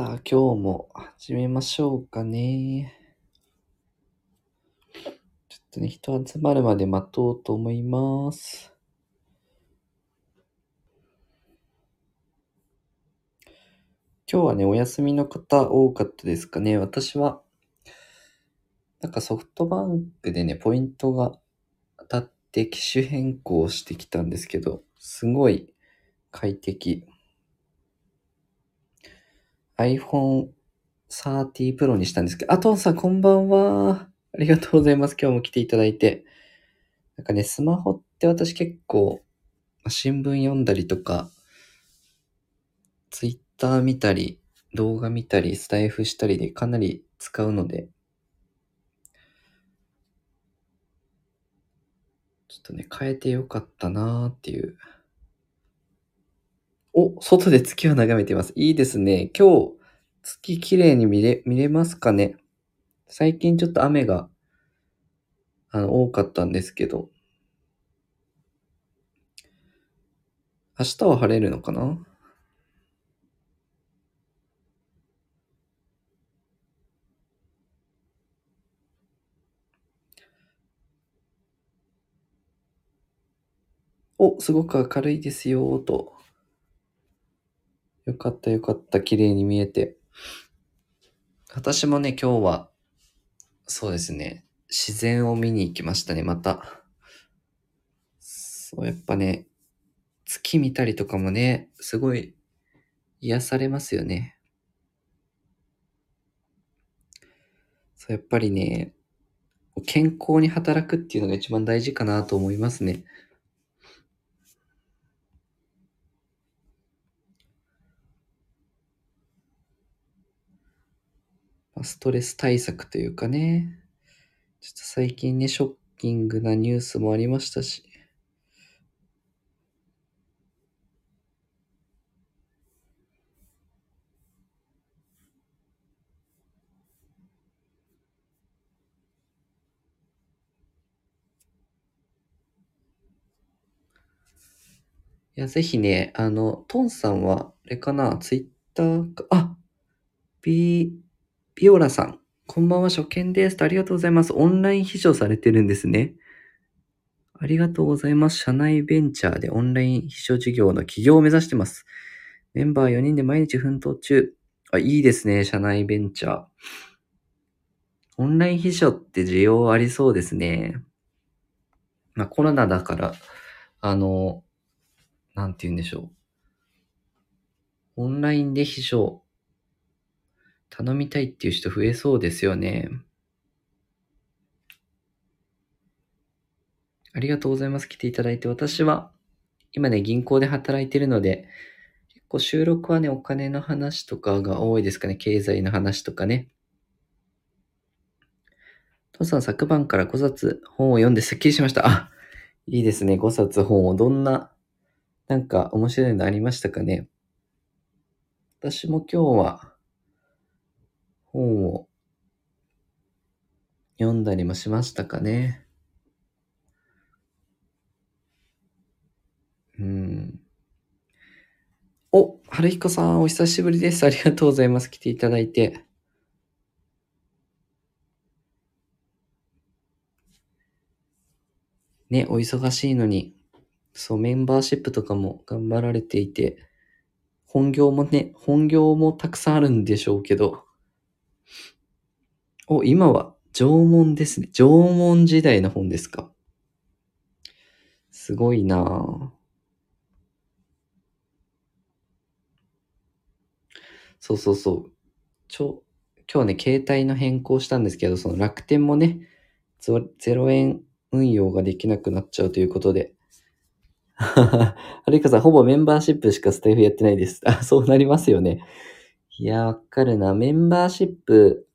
さあ、今日も始めましょうかね。ちょっとね、人集まるまで待とうと思います。今日はね、お休みの方多かったですかね。私は、なんかソフトバンクでね、ポイントが当たって機種変更してきたんですけど、すごい快適。iPhone 30 Pro にしたんですけど、あ、トンさんこんばんは。ありがとうございます。今日も来ていただいて。なんかね、スマホって私結構、新聞読んだりとか、Twitter 見たり、動画見たり、スタイフしたりでかなり使うので、ちょっとね、変えてよかったなーっていう。お、外で月を眺めています。いいですね。今日、月綺麗に見れ、見れますかね？最近ちょっと雨が、あの、多かったんですけど、明日は晴れるのかな？お、すごく明るいですよと。よかったよかった。綺麗に見えて。私もね、今日は、そうですね、自然を見に行きましたね、また。そう、やっぱね、月見たりとかもね、すごい癒されますよね。そう、やっぱりね、健康に働くっていうのが一番大事かなと思いますね。ストレス対策というかね、ちょっと最近ね、ショッキングなニュースもありましたし。いや、ぜひね、あの、トンさんは、あれかな、ツイッターか、あ、ビ、ビオラさん、こんばんは、初見です。ありがとうございます。オンライン秘書されてるんですね。ありがとうございます。社内ベンチャーでオンライン秘書事業の起業を目指してます。メンバー4人で毎日奮闘中。あ、いいですね、社内ベンチャー。オンライン秘書って需要ありそうですね。まあコロナだから、あの、なんて言うんでしょう。オンラインで秘書頼みたいっていう人増えそうですよね。ありがとうございます。来ていただいて。私は、今ね、銀行で働いてるので、結構収録はね、お金の話とかが多いですかね。経済の話とかね。父さん、昨晩から5冊本を読んでスッキリしました。あ、いいですね。5冊本を。どんな、なんか面白いのありましたかね。私も今日は、本を読んだりもしましたかね。うん。お、春彦さん、お久しぶりです。ありがとうございます。来ていただいて。ね、お忙しいのに、そう、メンバーシップとかも頑張られていて、本業もね、本業もたくさんあるんでしょうけど、お、今は縄文ですね。縄文時代の本ですか？すごいな。そうそうそう。ちょ、今日ね、携帯の変更したんですけど、その楽天もね、0円運用ができなくなっちゃうということで。はるかさん、ほぼメンバーシップしかスタイフやってないです。あ、そうなりますよね。いや、わかるな。メンバーシップ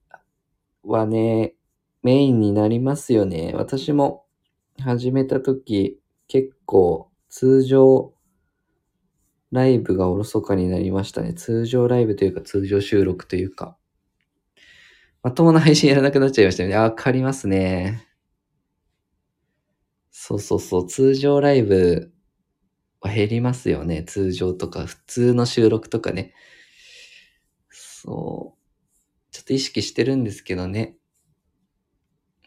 はね、メインになりますよね。私も始めたとき、結構通常ライブがおろそかになりましたね。通常ライブというか通常収録というか。まともな配信やらなくなっちゃいましたよね。あわかりますね。そうそうそう。通常ライブは減りますよね。通常とか、普通の収録とかね。そう。っと意識してるんですけどね。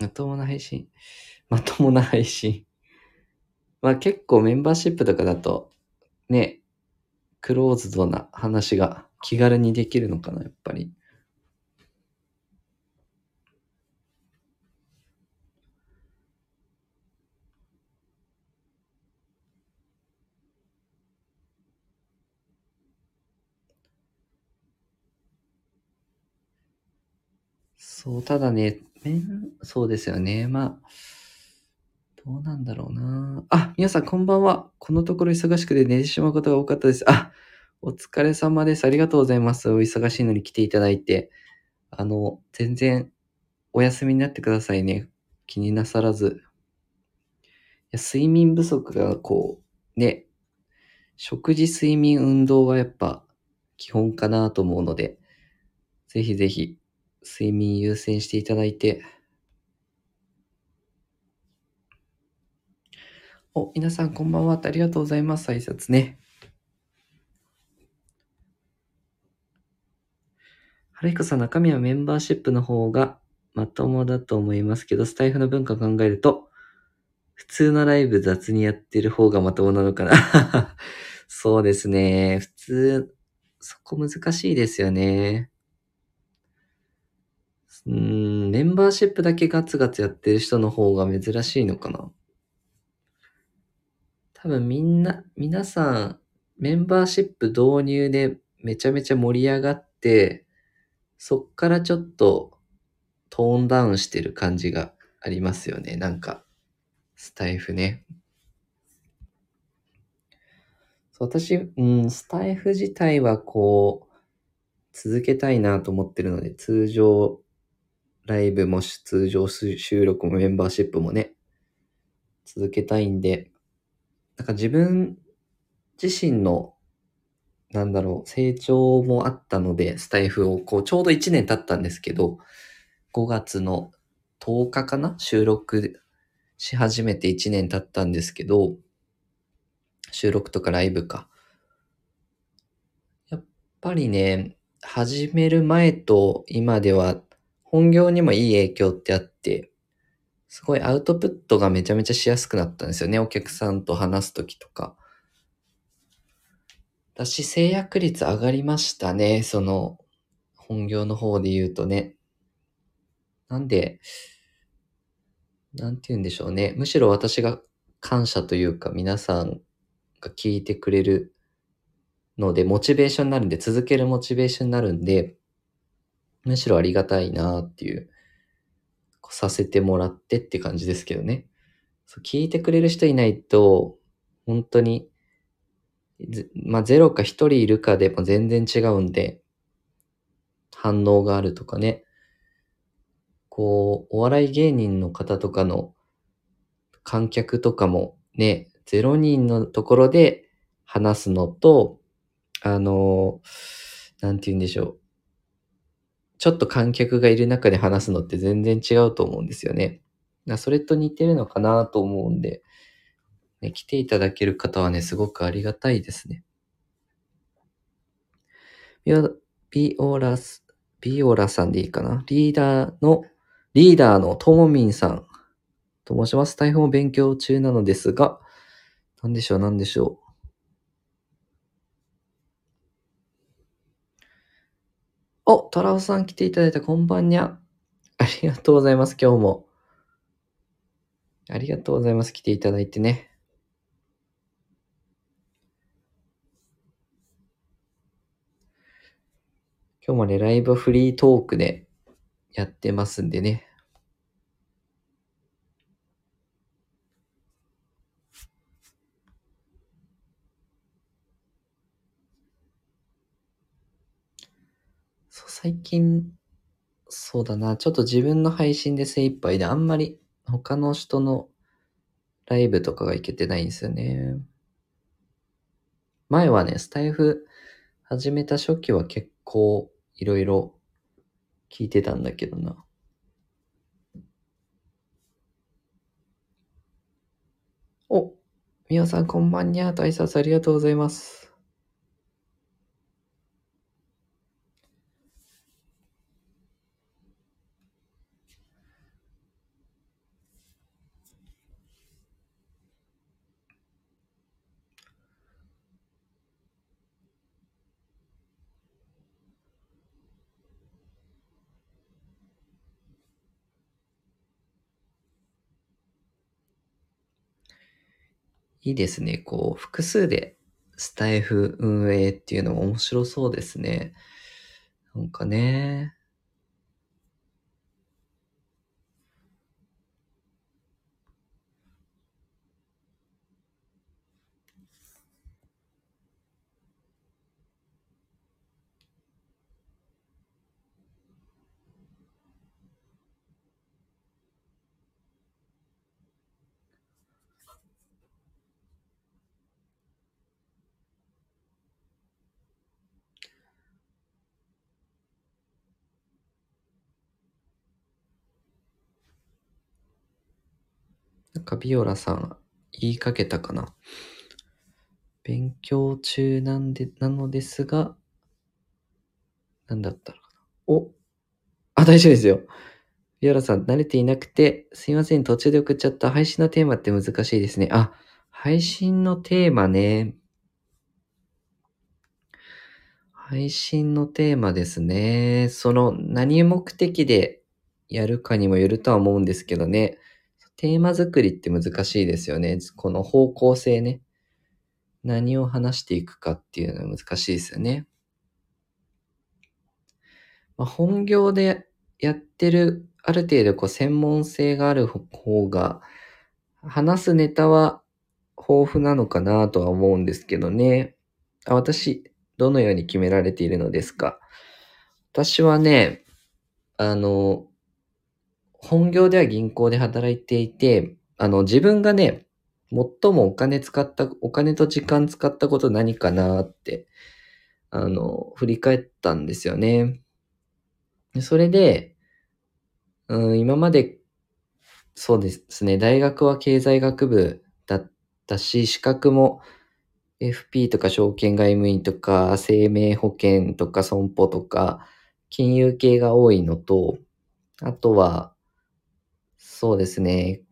まともな配信。まともな配信。まあ結構メンバーシップとかだと、ね、クローズドな話が気軽にできるのかな、やっぱり。そう、ただね、めん、そうですよね。まあ、どうなんだろうな。あ、皆さんこんばんは。このところ忙しくて寝てしまうことが多かったです。あ、お疲れ様です。ありがとうございます。お忙しいのに来ていただいて。あの、全然お休みになってくださいね。気になさらず。いや睡眠不足がこう、ね、食事、睡眠、運動はやっぱ基本かなと思うので、ぜひぜひ睡眠優先していただいて。お、皆さんこんばんは。ありがとうございます。挨拶ね。はるひこさん、中身はメンバーシップの方がまともだと思いますけど、スタイフの文化考えると、普通のライブ雑にやってる方がまともなのかな。そうですね。普通、そこ難しいですよね。うん、メンバーシップだけガツガツやってる人の方が珍しいのかな。多分みんな、皆さん、メンバーシップ導入でめちゃめちゃ盛り上がって、そっからちょっとトーンダウンしてる感じがありますよね。なんか、スタイフね。そう私、うん、スタイフ自体はこう、続けたいなと思ってるので、通常ライブもし通常収録もメンバーシップもね、続けたいんで、なんか自分自身の、なんだろう、成長もあったので、スタイフをこう、ちょうど1年経ったんですけど、5月の10日かな収録し始めて1年経ったんですけど、収録とかライブか。やっぱりね、始める前と今では本業にもいい影響ってあって、すごいアウトプットがめちゃめちゃしやすくなったんですよね。お客さんと話すときとか。私、制約率上がりましたね。その、本業の方で言うとね。なんで、なんて言うんでしょうね。むしろ私が感謝というか、皆さんが聞いてくれるので、モチベーションになるんで、続けるモチベーションになるんで、むしろありがたいなっていう、させてもらってって感じですけどね。そう聞いてくれる人いないと、本当に、まあ、ゼロか一人いるかでも全然違うんで、反応があるとかね。こう、お笑い芸人の方とかの観客とかもね、0人のところで話すのと、あの、なんて言うんでしょう。ちょっと観客がいる中で話すのって全然違うと思うんですよね。それと似てるのかなと思うんで、ね、来ていただける方はね、すごくありがたいですね。ビオラス、ビオラさんでいいかな？リーダーの、リーダーのともみんさんと申します。大変を勉強中なのですが、なんでしょう、なんでしょう。お、トラオさん来ていただいたこんばんにゃ。ありがとうございます、今日も。ありがとうございます、来ていただいてね。今日もね、ライブフリートークでやってますんでね。そう、最近、そうだな、ちょっと自分の配信で精一杯であんまり他の人のライブとかがいけてないんですよね。前はね、スタイフ始めた初期は結構いろいろ聞いてたんだけどな。お、みおさんこんばんにゃーと挨拶ありがとうございます。いいですね。こう、複数でスタイフ運営っていうのも面白そうですね。なんかね。なんかビオラさん言いかけたかな。勉強中なんで、なのですが、なんだったのかな。おあ、大丈夫ですよ。ビオラさん、慣れていなくて、すいません、途中で送っちゃった。配信のテーマって難しいですね。あ、配信のテーマね。配信のテーマですね。その、何目的でやるかにもよるとは思うんですけどね。テーマ作りって難しいですよね。この方向性ね。何を話していくかっていうのは難しいですよね。まあ、本業でやってる、ある程度こう専門性がある方が、話すネタは豊富なのかなとは思うんですけどね。あ私、どのように決められているのですか？私はね、あの、本業では銀行で働いていて、あの、自分がね、最もお金使った、お金と時間使ったこと何かなって、あの、振り返ったんですよね。それで、うん、今まで、そうですね、大学は経済学部だったし、資格も FP とか証券外務員とか生命保険とか損保とか金融系が多いのと、あとはそうですね。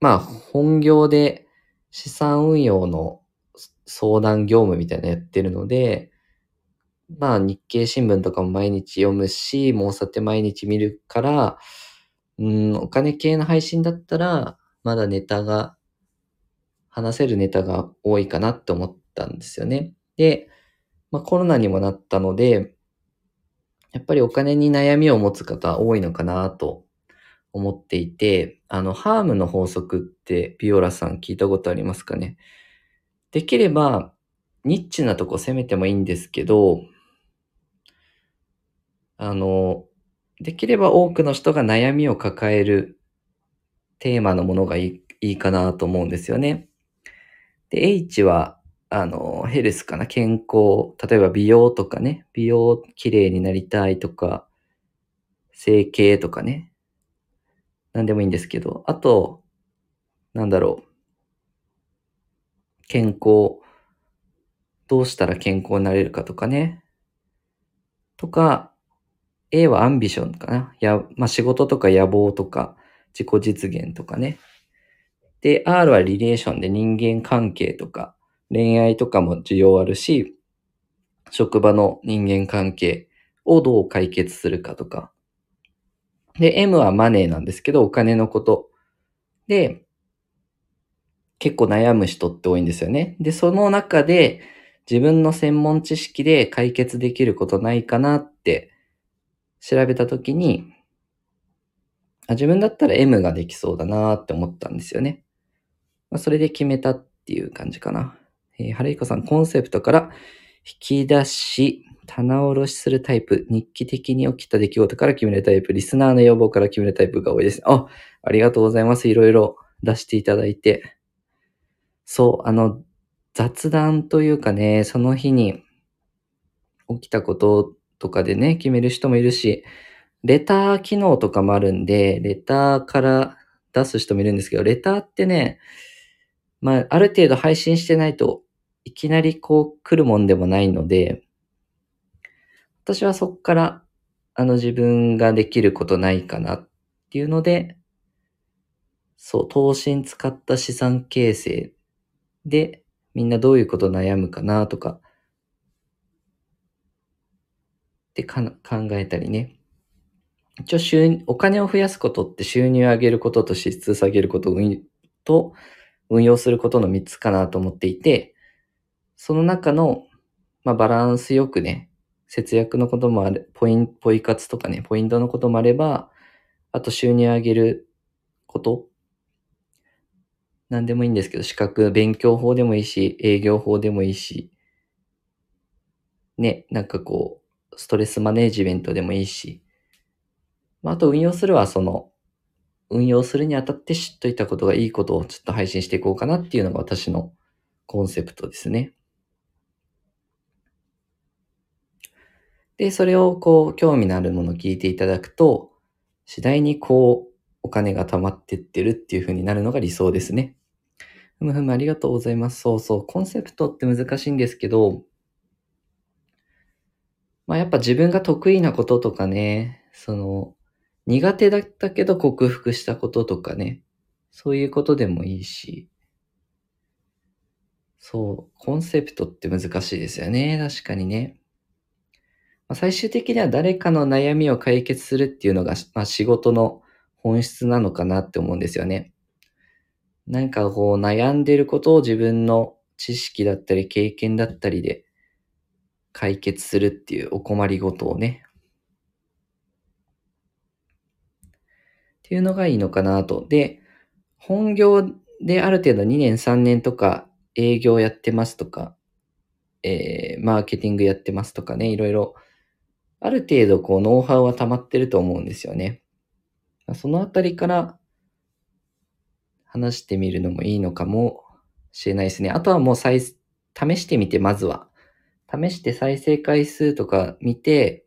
まあ、本業で資産運用の相談業務みたいなのやってるので、まあ、日経新聞とかも毎日読むし、もうさて毎日見るから、うん、お金系の配信だったら、まだネタが、話せるネタが多いかなって思ったんですよね。で、まあコロナにもなったので、やっぱりお金に悩みを持つ方多いのかなと思っていて、あの、ハームの法則ってビオラさん聞いたことありますかね？できれば、ニッチなとこ攻めてもいいんですけど、あの、できれば多くの人が悩みを抱えるテーマのものがいいいいかなと思うんですよね。で、H は、あの、ヘルスかな？健康。例えば美容とかね。美容綺麗になりたいとか、整形とかね。何でもいいんですけど、あと、なんだろう。健康。どうしたら健康になれるかとかね。とか、A はアンビションかな。や、まあ、仕事とか野望とか、自己実現とかね。で、R はリレーションで人間関係とか、恋愛とかも需要あるし、職場の人間関係をどう解決するかとか、で、M はマネーなんですけど、お金のこと。で、結構悩む人って多いんですよね。で、その中で自分の専門知識で解決できることないかなって調べたときに、あ自分だったら M ができそうだなって思ったんですよね。まあ、それで決めたっていう感じかな。えー、春彦さん、コンセプトから引き出し、棚卸しするタイプ、日記的に起きた出来事から決めるタイプ、リスナーの要望から決めるタイプが多いです。あ、ありがとうございます。いろいろ出していただいて。そう、あの、雑談というかね、その日に起きたこととかでね、決める人もいるし、レター機能とかもあるんで、レターから出す人もいるんですけど、レターってね、まあ、ある程度配信してないといきなりこう来るもんでもないので、私はそこから、あの自分ができることないかなっていうので、そう、投資に使った資産形成で、みんなどういうこと悩むかなとか、ってか考えたりね。一応収、お金を増やすことって収入を上げることと支出下げることと運用することの3つかなと思っていて、その中の、まあ、バランスよくね、節約のこともある、ポイン、ポイ活とかね、ポイントのこともあれば、あと収入上げること。何でもいいんですけど、資格、勉強法でもいいし、営業法でもいいし、ね、なんかこう、ストレスマネージメントでもいいし、まあ、あと運用するはその、運用するにあたって知っといたことがいいことをちょっと配信していこうかなっていうのが私のコンセプトですね。で、それをこう、興味のあるものを聞いていただくと、次第にこう、お金が貯まってってるっていう風になるのが理想ですね。ふむふむありがとうございます。そうそう、コンセプトって難しいんですけど、まあやっぱ自分が得意なこととかね、その、苦手だったけど克服したこととかね、そういうことでもいいし、そう、コンセプトって難しいですよね。確かにね。最終的には誰かの悩みを解決するっていうのが、まあ、仕事の本質なのかなって思うんですよね。なんかこう悩んでることを自分の知識だったり経験だったりで解決するっていうお困りごとをね。っていうのがいいのかなと。で、本業である程度2年3年とか営業やってますとか、えー、マーケティングやってますとかね、いろいろ、ある程度こうノウハウは溜まってると思うんですよね。そのあたりから話してみるのもいいのかもしれないですね。あとはもう再、試してみて、まずは。試して再生回数とか見て、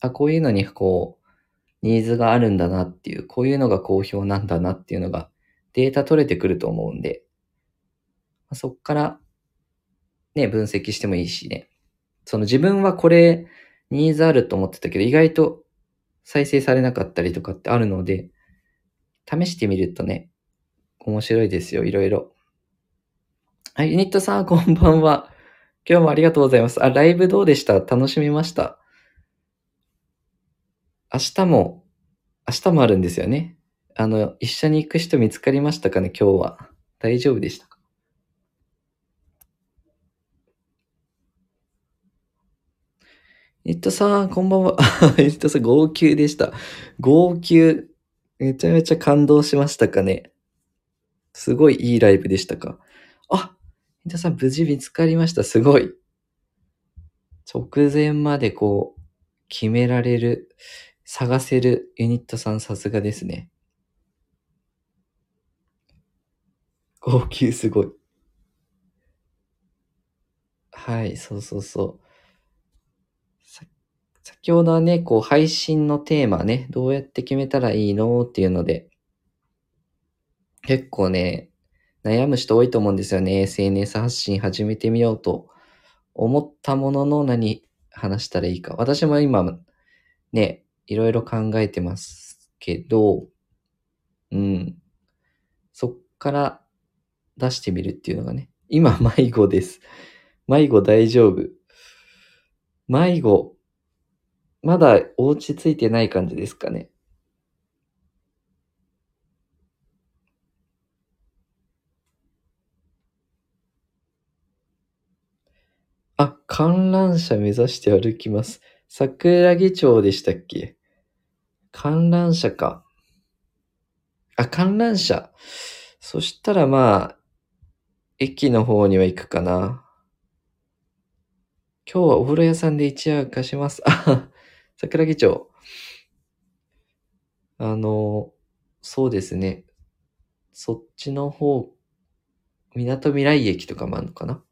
あ、こういうのにこう、ニーズがあるんだなっていう、こういうのが好評なんだなっていうのがデータ取れてくると思うんで、そっからね、分析してもいいしね。その自分はこれニーズあると思ってたけど、意外と再生されなかったりとかってあるので、試してみるとね、面白いですよ、いろいろ。はい、ユニットさん、こんばんは。今日もありがとうございます。あ、ライブどうでした？楽しみました？明日も、明日もあるんですよね。あの、一緒に行く人見つかりましたかね、今日は。大丈夫でした？かユニットさん、こんばんは。ユニットさん、号泣でした。号泣。めちゃめちゃ感動しましたかね。すごいいいライブでしたか。あ、ユニットさん、無事見つかりました。すごい。直前までこう、決められる、探せるユニットさん、さすがですね。号泣すごい。はい、そうそうそう。先ほどはね、こう配信のテーマね、どうやって決めたらいいのっていうので、結構ね、悩む人多いと思うんですよね。SNS 発信始めてみようと思ったものの何話したらいいか。私も今、ね、いろいろ考えてますけど、うん。そっから出してみるっていうのがね。今、迷子です。迷子大丈夫。迷子、まだお家ついてない感じですかね。あ、観覧車目指して歩きます。桜木町でしたっけ？観覧車か。あ、観覧車。そしたらまあ、駅の方には行くかな。今日はお風呂屋さんで一夜貸します。あ、桜木町。あの、そうですね。そっちの方、港未来駅とかもあるのかな？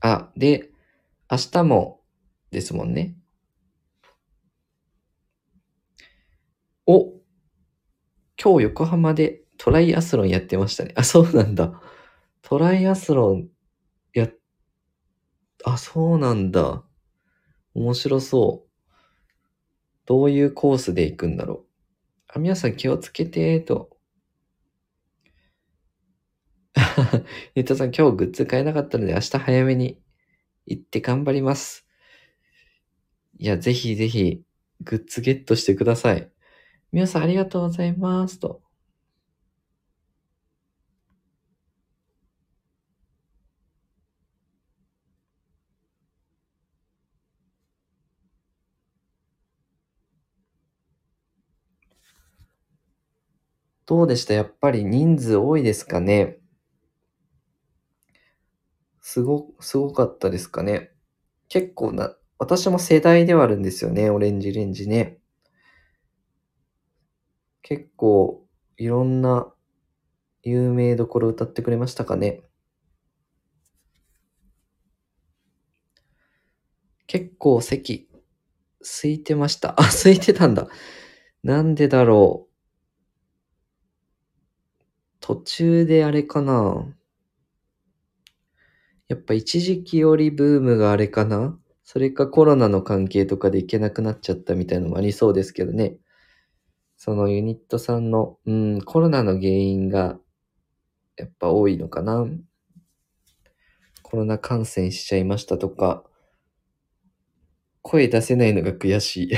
あ、で、明日もですもんね。お、今日横浜でトライアスロンやってましたね。あ、そうなんだ。トライアスロンあ、そうなんだ。面白そう。どういうコースで行くんだろう。あ、皆さん気をつけて、と。ゆったさん今日グッズ買えなかったので明日早めに行って頑張ります。いや、ぜひぜひグッズゲットしてください。皆さんありがとうございます。と。どうでした？やっぱり人数多いですかね？すご、すごかったですかね？結構な、私も世代ではあるんですよね、オレンジレンジね。結構、いろんな有名どころ歌ってくれましたかね？結構席、空いてました。あ、空いてたんだ。なんでだろう。途中であれかな。やっぱ一時期よりブームがあれかなそれかコロナの関係とかで行けなくなっちゃったみたいなのもありそうですけどね。そのユニットさんの、うん、コロナの原因がやっぱ多いのかな。コロナ感染しちゃいましたとか、声出せないのが悔しい。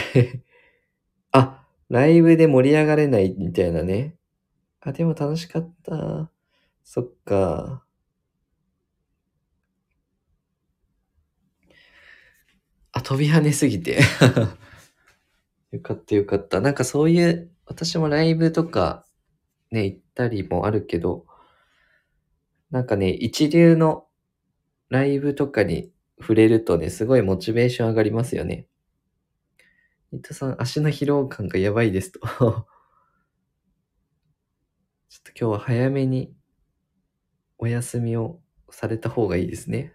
あ、ライブで盛り上がれないみたいなね。あ、でも楽しかった。そっか。あ、飛び跳ねすぎて。よかったよかった。なんかそういう、私もライブとかね、行ったりもあるけど、なんかね、一流のライブとかに触れるとね、すごいモチベーション上がりますよね。伊藤さん、足の疲労感がやばいですと。ちょっと今日は早めにお休みをされた方がいいですね。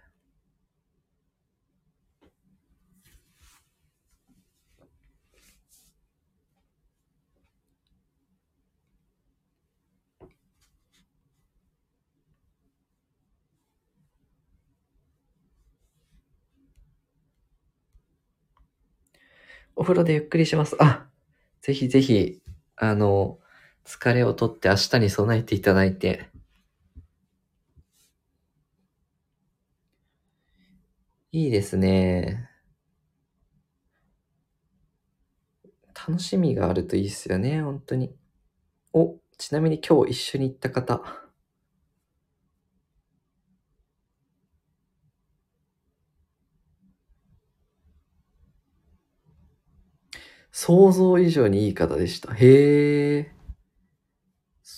お風呂でゆっくりします。あ、ぜひぜひ、あの、疲れをとって明日に備えていただいて。いいですね。楽しみがあるといいですよね、本当に。お、ちなみに今日一緒に行った方。想像以上にいい方でした。へえ。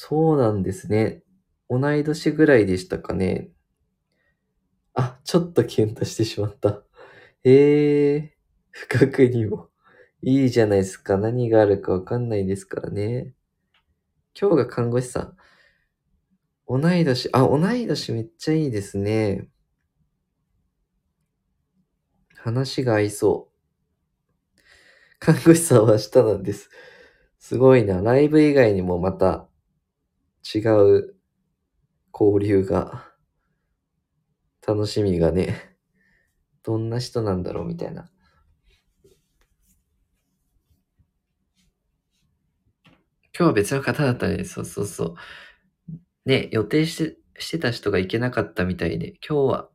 そうなんですね。同い年ぐらいでしたかね。あ、ちょっとキュンとしてしまった。へえ。不覚にも。いいじゃないですか。何があるかわかんないですからね。今日が看護師さん。同い年、あ、同い年めっちゃいいですね。話が合いそう。看護師さんは明日なんです。すごいな。ライブ以外にもまた違う交流が、楽しみがね、どんな人なんだろうみたいな。今日は別の方だったね。そうそうそう。ね、予定して、してた人が行けなかったみたいで、今日は、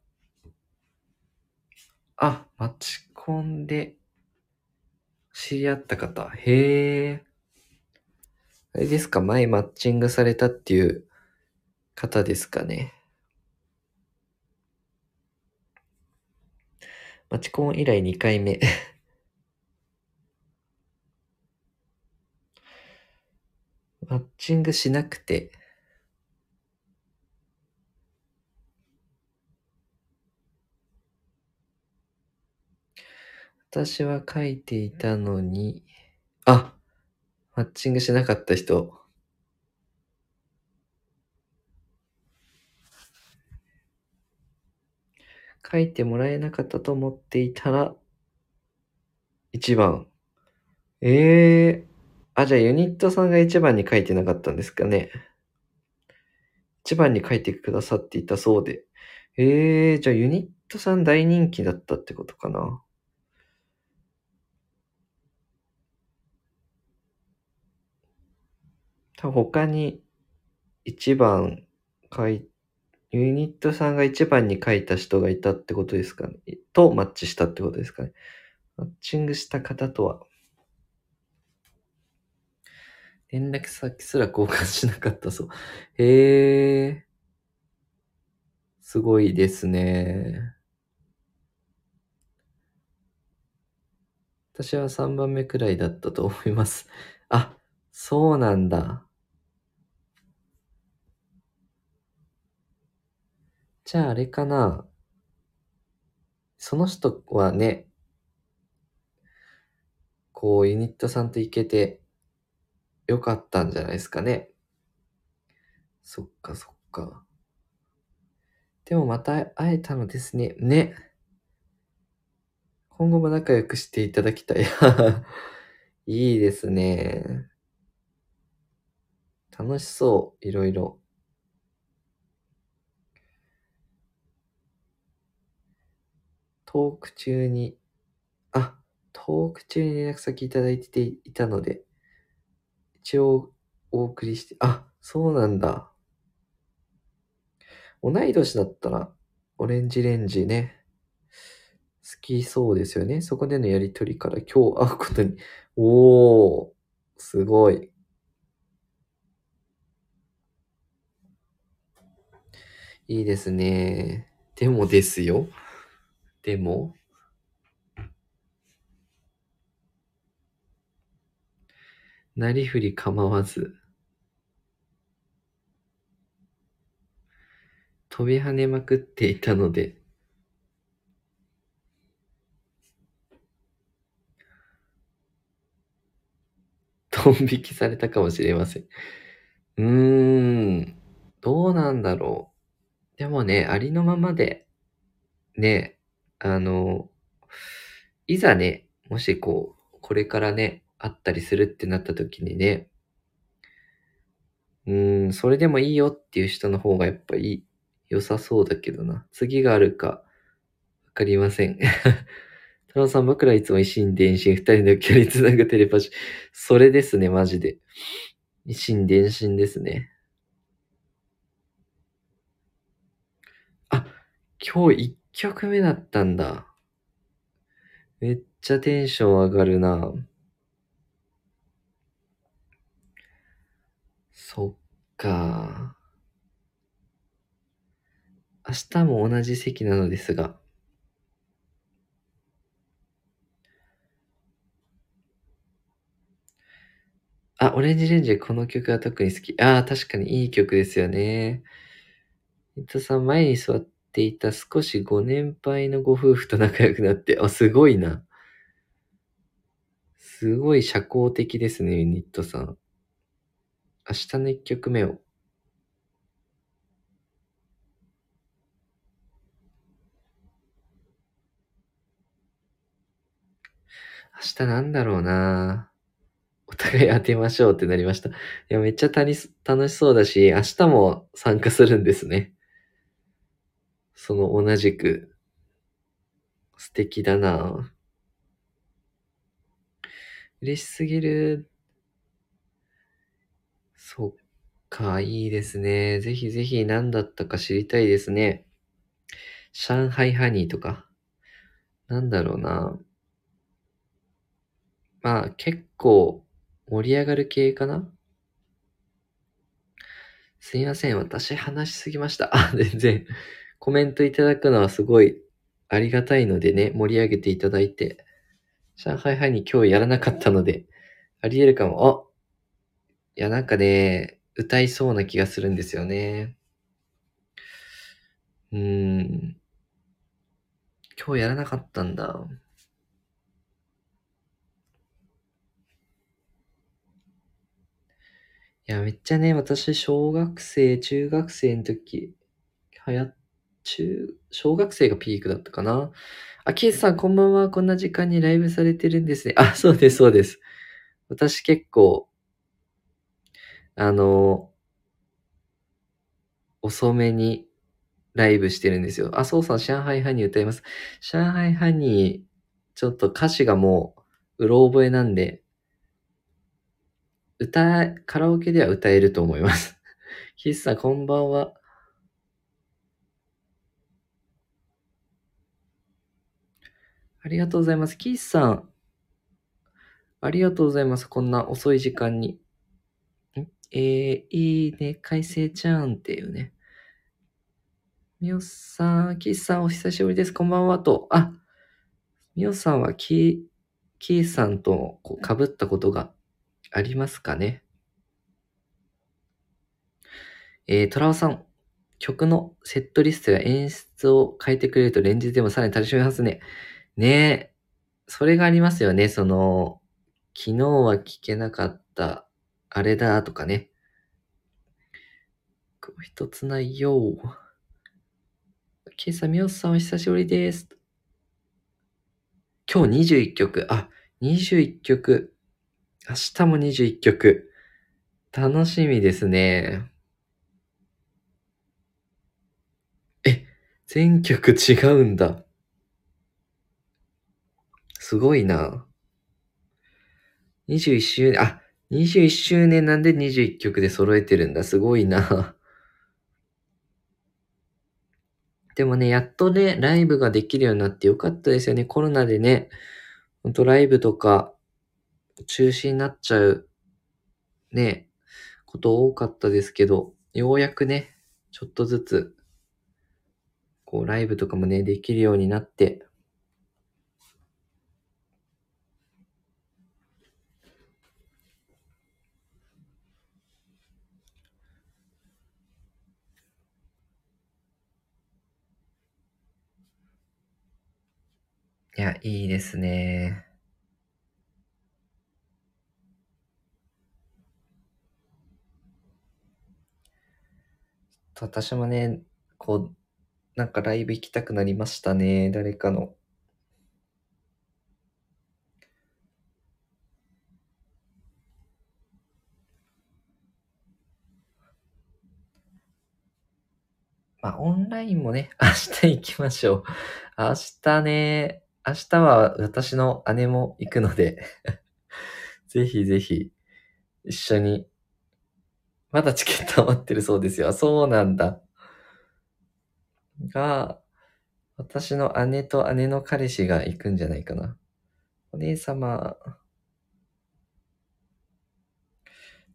あ、マチコンで知り合った方。へえ。あれですか？前マッチングされたっていう方ですかね？マチコン以来2回目。マッチングしなくて、私は書いていたのに、あ、マッチングしなかった人。書いてもらえなかったと思っていたら、1番。ええー。あ、じゃあユニットさんが1番に書いてなかったんですかね。1番に書いてくださっていたそうで。ええー、じゃあユニットさん大人気だったってことかな。多分他に1番書い、ユニットさんが1番に書いた人がいたってことですかね。とマッチしたってことですかね。マッチングした方とは、連絡先すら交換しなかったそう。へえ。すごいですね。私は3番目くらいだったと思います。あ、そうなんだ。じゃああれかな。その人はね、こうユニットさんと行けてよかったんじゃないですかね。そっかそっか。でもまた会えたのですね。ね。今後も仲良くしていただきたい。いいですね。楽しそう、いろいろ。トーク中に、あ、トーク中に連絡先いただいていたので、一応お送りして、あ、そうなんだ。同い年だったら、オレンジレンジね、好きそうですよね。そこでのやりとりから今日会うことに、おー、すごい。いいですね。でもですよ。でも、なりふり構わず、飛び跳ねまくっていたので、ドン引きされたかもしれません。うーん、どうなんだろう。でもね、ありのままで、ね、あの、いざね、もしこう、これからね、会ったりするってなった時にね、うん、それでもいいよっていう人の方がやっぱいい、良さそうだけどな。次があるか、わかりません。太郎さん、僕らいつも一心伝心、二人の距離つなぐテレパシー。それですね、マジで。一心伝心ですね。あ、今日一曲目だったんだ。めっちゃテンション上がるな。そっか。明日も同じ席なのですが。あ、オレンジレンジこの曲が特に好き。ああ、確かにいい曲ですよね。伊藤さん、前に座ってていた少しご年配のご夫婦と仲良くなって、あ、すごいな。すごい社交的ですね、ユニットさん。明日の一曲目を。明日なんだろうなお互い当てましょうってなりました。いや、めっちゃ楽しそうだし、明日も参加するんですね。その同じく。素敵だな嬉しすぎる。そっか、いいですね。ぜひぜひ何だったか知りたいですね。上海ハニーとか。なんだろうな。まあ結構盛り上がる系かなすいません。私話しすぎました。あ、全然。コメントいただくのはすごいありがたいのでね、盛り上げていただいて。上海ハニー今日やらなかったので、あり得るかも。あいや、なんかね、歌いそうな気がするんですよね。うーん。今日やらなかったんだ。いや、めっちゃね、私、小学生、中学生の時、はや、中、小学生がピークだったかな？あ、キースさん、こんばんは。こんな時間にライブされてるんですね。あ、そうです、そうです。私結構、あの、遅めにライブしてるんですよ。あ、そうさん、上海ハニー歌います。上海ハニー、ちょっと歌詞がもう、うろ覚えなんで、歌、カラオケでは歌えると思います。キスさん、こんばんは。ありがとうございます。キースさん、ありがとうございます。こんな遅い時間に。えー、いいね、海星ちゃんっていうね。みおさん、キースさんお久しぶりです。こんばんはと。あ、みおさんはキー、キーさんとこう被ったことがありますかねえー、トラオさん、曲のセットリストや演出を変えてくれると連日でもさらに楽しめますね。ねえ。それがありますよね。その、昨日は聞けなかった、あれだとかね。こう一つないよ。ケイさ、みおさんお久しぶりです。今日21曲。あ、21曲。明日も21曲。楽しみですね。え、全曲違うんだ。すごいな。21周年、あ、21周年なんで21曲で揃えてるんだ。すごいな。でもね、やっとね、ライブができるようになってよかったですよね。コロナでね、ほんとライブとか中止になっちゃう、ね、こと多かったですけど、ようやくね、ちょっとずつ、こう、ライブとかもね、できるようになって、いや、いいですね。私もね、こう、なんかライブ行きたくなりましたね。誰かの。まあ、オンラインもね、明日行きましょう。明日ね、明日は私の姉も行くので、ぜひぜひ、一緒に。まだチケット余ってるそうですよ。そうなんだ。が、私の姉と姉の彼氏が行くんじゃないかな。お姉様。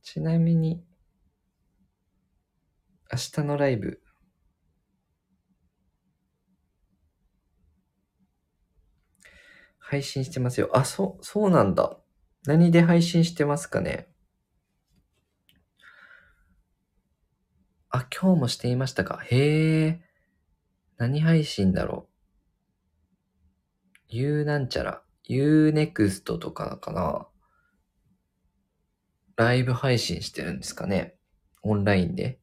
ちなみに、明日のライブ。配信してますよ。あ、そう、そうなんだ。何で配信してますかね。あ、今日もしていましたか。へえ。何配信だろう。U なんちゃら。Unext とかかな。ライブ配信してるんですかね。オンラインで。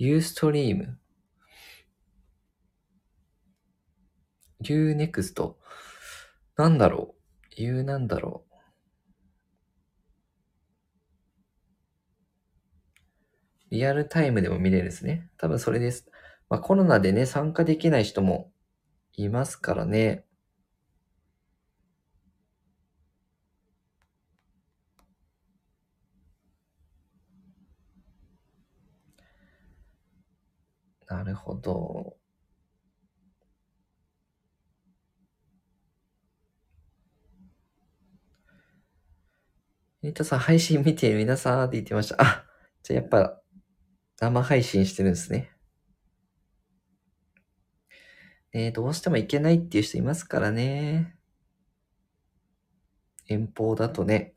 Ustream。Unext。なんだろう？U なんだろう。リアルタイムでも見れるんですね。多分それです。まあコロナでね、参加できない人もいますからね。なるほど。ニートさん、配信見てる皆さんって言ってました。あ、じゃあやっぱ生配信してるんですね。ねどうしても行けないっていう人いますからね。遠方だとね。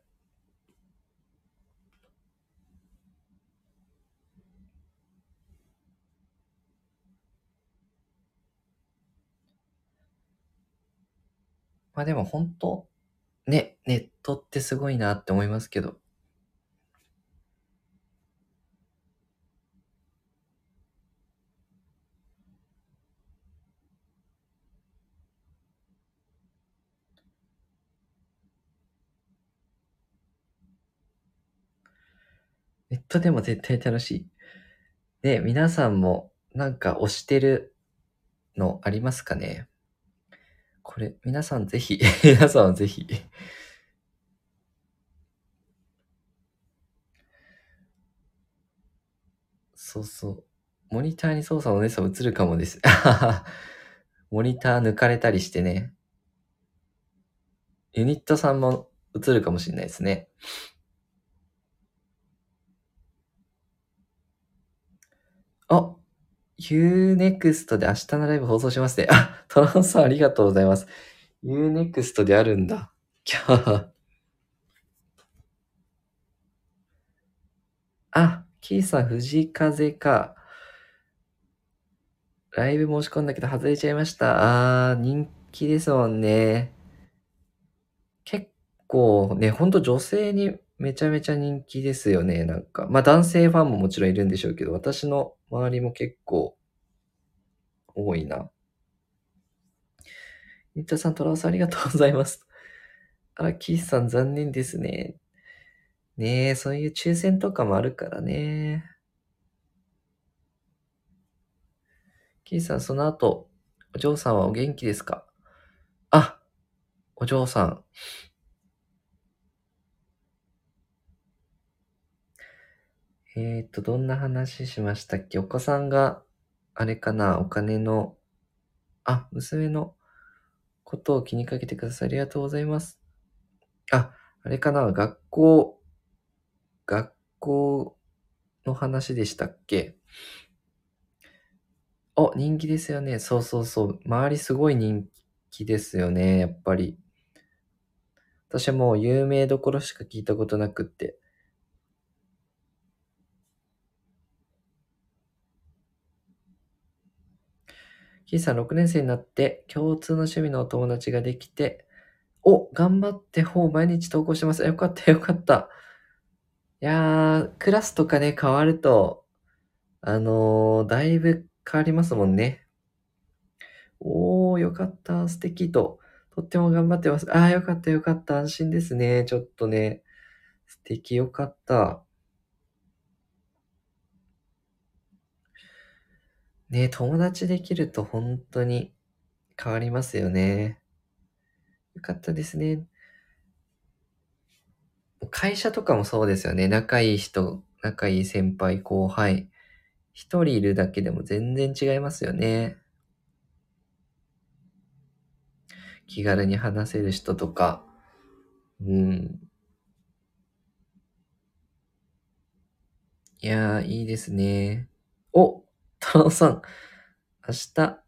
まあでも本当、ね、ネットってすごいなって思いますけど。ネットでも絶対楽しい。ね、皆さんもなんか推してるのありますかね？これ、皆さんぜひ、皆さんぜひ。そうそう。モニターに操作のお姉さん映るかもです。モニター抜かれたりしてね。ユニットさんも映るかもしれないですね。あ、Unext で明日のライブ放送しますね。あ、トランさんありがとうございます。Unext であるんだ。キャー。あ、キーさん、藤風か。ライブ申し込んだけど外れちゃいました。あー、人気ですもんね。結構ね、ほんと女性にめちゃめちゃ人気ですよね、なんか。まあ男性ファンももちろんいるんでしょうけど、私の周りも結構多いな。ニットさん、トラオさんありがとうございます。あら、キースさん残念ですね。ねえ、そういう抽選とかもあるからね。キースさん、その後、お嬢さんはお元気ですか？あ、お嬢さん。えーと、どんな話しましたっけ？お子さんが、あれかな、お金の、あ、娘のことを気にかけてください。ありがとうございます。あ、あれかな、学校、学校の話でしたっけ？お、人気ですよね。そうそうそう。周りすごい人気ですよね、やっぱり。私はもう有名どころしか聞いたことなくって。キーさん6年生になって共通の趣味のお友達ができて、お、頑張って本毎日投稿してます。よかったよかった。いやー、クラスとかね、変わると、あのー、だいぶ変わりますもんね。おー、よかった、素敵と。とっても頑張ってます。あー、よかったよかった、安心ですね。ちょっとね、素敵よかった。ね友達できると本当に変わりますよね。よかったですね。会社とかもそうですよね。仲いい人、仲いい先輩、後輩。一人いるだけでも全然違いますよね。気軽に話せる人とか。うん。いやー、いいですね。お太郎さん、明日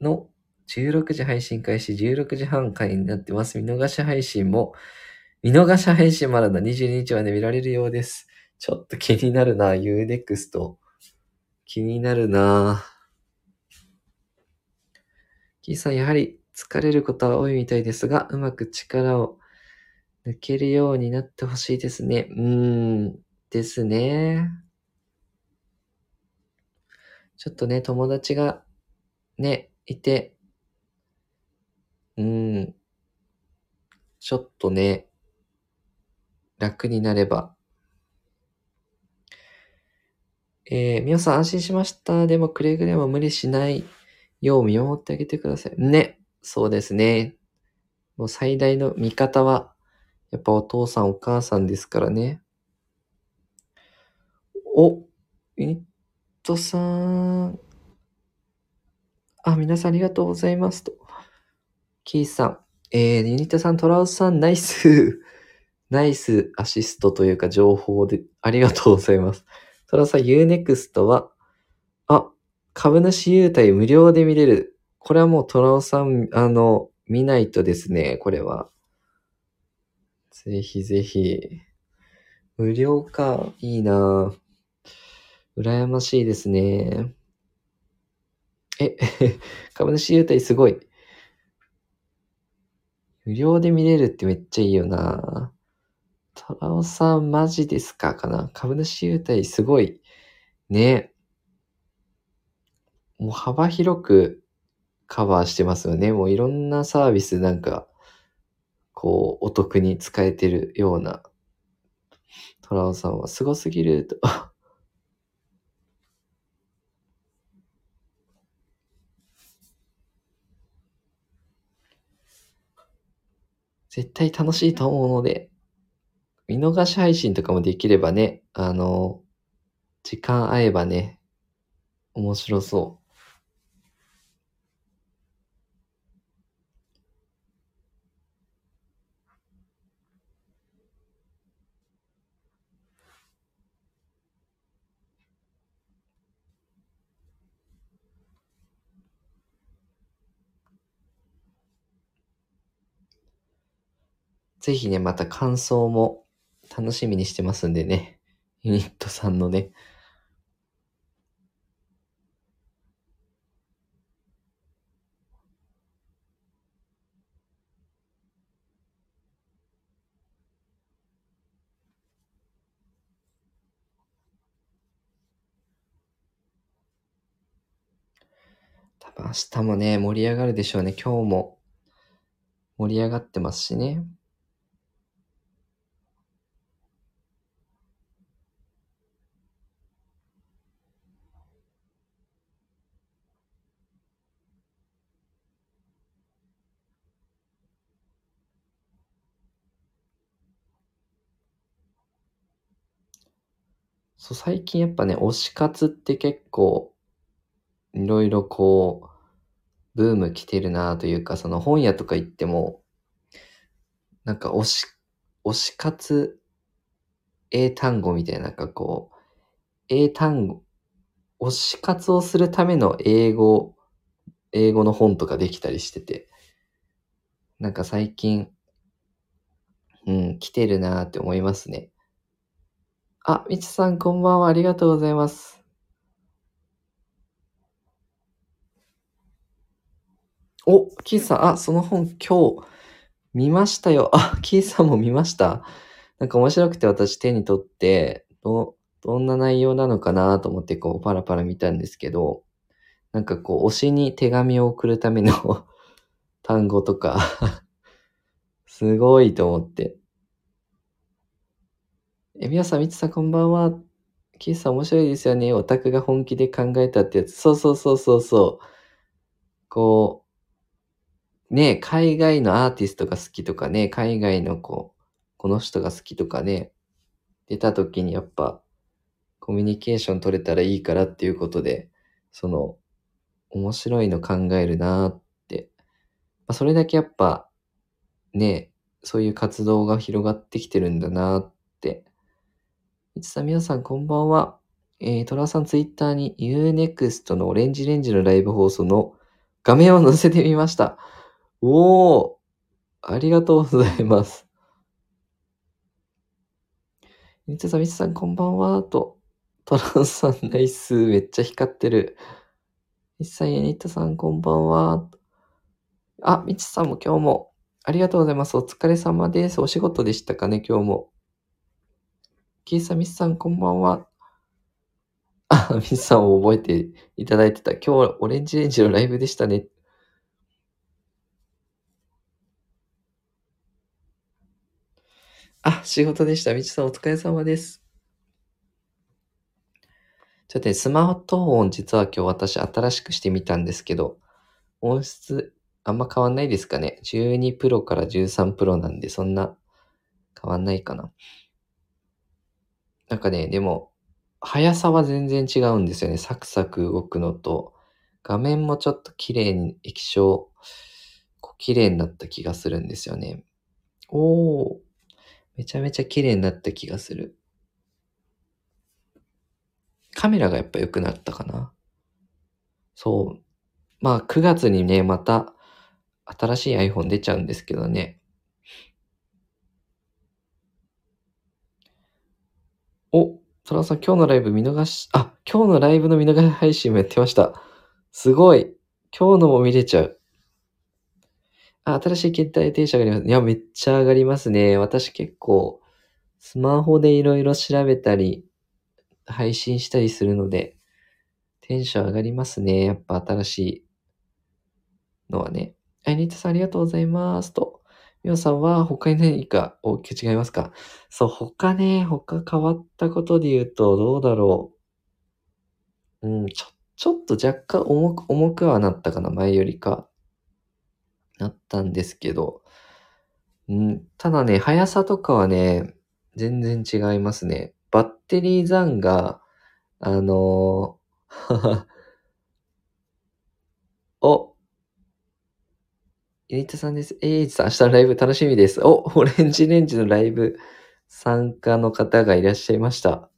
の16時配信開始、16時半回になってます。見逃し配信も、見逃し配信まだ22日まで見られるようです。ちょっと気になるな、UNEXT。気になるな。キーさん、やはり疲れることは多いみたいですが、うまく力を抜けるようになってほしいですね。うーん、ですね。ちょっとね、友達がね、いて、うん、ちょっとね、楽になれば。えー、みおさん安心しました。でもくれぐれも無理しないよう見守ってあげてください。ね、そうですね。もう最大の味方は、やっぱお父さんお母さんですからね。お、ユニットさん。あ、皆さんありがとうございますと。キーさん。えー、ユニットさん、トラウスさん、ナイス。ナイスアシストというか情報で、ありがとうございます。トラウスさん、UNEXT は、あ、株主優待無料で見れる。これはもうトラオさん、あの、見ないとですね、これは。ぜひぜひ。無料か。いいなぁ羨ましいですね。え、株主優待すごい。無料で見れるってめっちゃいいよなトラオさんマジですかかな株主優待すごい。ね。もう幅広くカバーしてますよね。もういろんなサービスなんか、こう、お得に使えてるような。トラオさんはすごすぎると。絶対楽しいと思うので、見逃し配信とかもできればね、あの、時間合えばね、面白そう。ぜひね、また感想も楽しみにしてますんでね。ユニットさんのね。多分明日もね、盛り上がるでしょうね。今日も盛り上がってますしね。最近やっぱね、推し活って結構、いろいろこう、ブーム来てるなというか、その本屋とか行っても、なんか推し、推し活英単語みたいな、なんかこう、英単語、推し活をするための英語、英語の本とかできたりしてて、なんか最近、うん、来てるなって思いますね。あ、みちさんこんばんは。ありがとうございます。お、キーさん、あ、その本今日見ましたよ。あ、キーさんも見ました。なんか面白くて私手に取って、ど、どんな内容なのかなと思ってこうパラパラ見たんですけど、なんかこう推しに手紙を送るための 単語とか、すごいと思って。え、皆さん、みつさんこんばんは。キーさん面白いですよね。オタクが本気で考えたってやつ。そうそうそうそうそう。こう、ね、海外のアーティストが好きとかね、海外のこう、この人が好きとかね、出た時にやっぱ、コミュニケーション取れたらいいからっていうことで、その、面白いの考えるなーって。まあ、それだけやっぱ、ね、そういう活動が広がってきてるんだなーって。いつさん、皆さんこんばんは。えー、トラさんツイッターに UNEXT のオレンジレンジのライブ放送の画面を載せてみました。おーありがとうございます。みつさん、みつさん、こんばんは。と、トランさん、ナイス。めっちゃ光ってる。みつさん、やニットさん、こんばんは。あ、みつさんも今日もありがとうございます。お疲れ様です。お仕事でしたかね、今日も。キーさん、ミスさん、こんばんは。あ、ミスさんを覚えていただいてた。今日はオレンジレンジのライブでしたね。あ、仕事でした。みちさん、お疲れ様です。ちょっとね、スマートフォン実は今日私新しくしてみたんですけど、音質あんま変わんないですかね。12プロから13プロなんで、そんな変わんないかな。なんかね、でも、速さは全然違うんですよね。サクサク動くのと、画面もちょっと綺麗に、液晶、こう綺麗になった気がするんですよね。おー、めちゃめちゃ綺麗になった気がする。カメラがやっぱ良くなったかな。そう。まあ、9月にね、また新しい iPhone 出ちゃうんですけどね。お、トラさん、今日のライブ見逃し、あ、今日のライブの見逃し配信もやってました。すごい。今日のも見れちゃう。あ、新しい携帯停車があります。いや、めっちゃ上がりますね。私結構、スマホでいろいろ調べたり、配信したりするので、テンション上がりますね。やっぱ新しいのはね。あ、ニットさんありがとうございます。と。みおさんは他に何か大きく違いますか？そう、他ね、他変わったことで言うと、どうだろう。うん、ちょ、ちょっと若干重く、重くはなったかな、前よりか。なったんですけど。うん、ただね、速さとかはね、全然違いますね。バッテリー残が、あのー お、ユニットさんです。えいじさん、明日のライブ楽しみです。お、オレンジレンジのライブ参加の方がいらっしゃいました。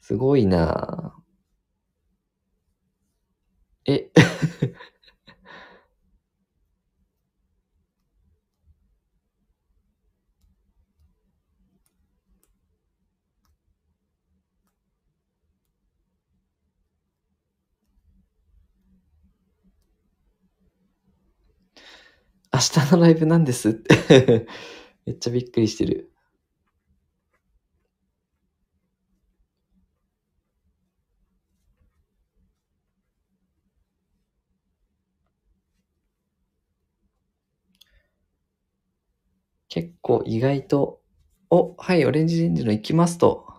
すごいなぁえ、明日のライブなんですって めっちゃびっくりしてる。結構意外と、お、はい、オレンジレンジの行きますと。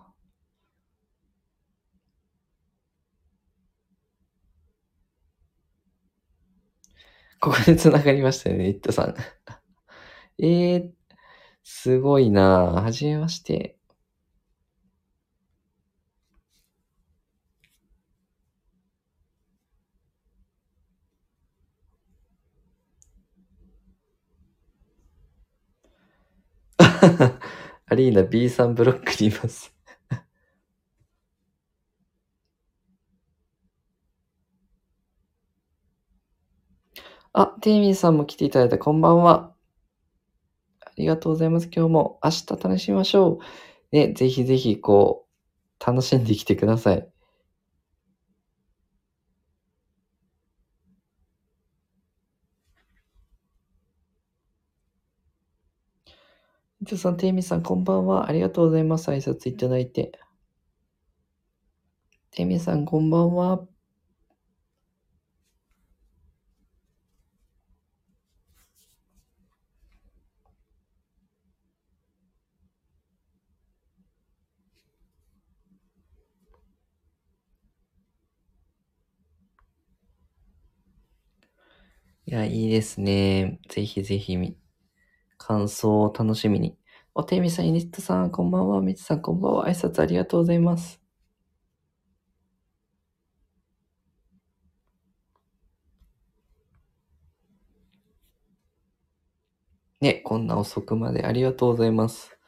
ここで繋がりましたよね、ニットさん。えー、すごいなぁ。はじめまして。アリーナ B さんブロックにいます。あ、テイミンさんも来ていただいてこんばんは。ありがとうございます。今日も明日楽しみましょう。ね、ぜひぜひこう、楽しんできてください。伊藤さん、テイミンさん、こんばんは。ありがとうございます。挨拶いただいて。テイミンさん、こんばんは。いや、いいですね。ぜひぜひ、感想を楽しみに。お、てみさん、イニットさん、こんばんは。みつさん、こんばんは。挨拶ありがとうございます。ね、こんな遅くまでありがとうございます。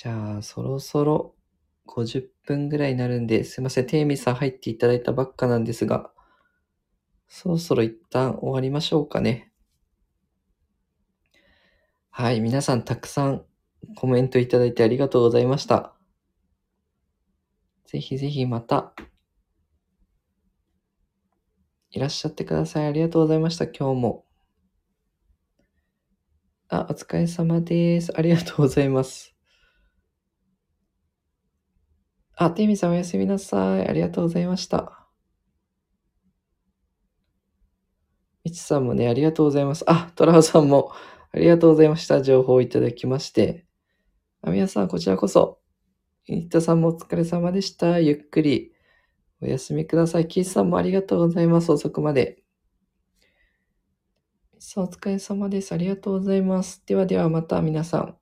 じゃあ、そろそろ50分ぐらいになるんで、すいません。テイミさん入っていただいたばっかなんですが、そろそろ一旦終わりましょうかね。はい。皆さんたくさんコメントいただいてありがとうございました。ぜひぜひまたいらっしゃってください。ありがとうございました。今日も。あ、お疲れ様です。ありがとうございます。あ、テイミさんおやすみなさい。ありがとうございました。みちさんもね、ありがとうございます。あ、トラウさんもありがとうございました。情報をいただきまして。あ、皆さん、こちらこそ。ニッタさんもお疲れ様でした。ゆっくりお休みください。キースさんもありがとうございます。遅くまで。さあ、お疲れ様です。ありがとうございます。ではではまた皆さん、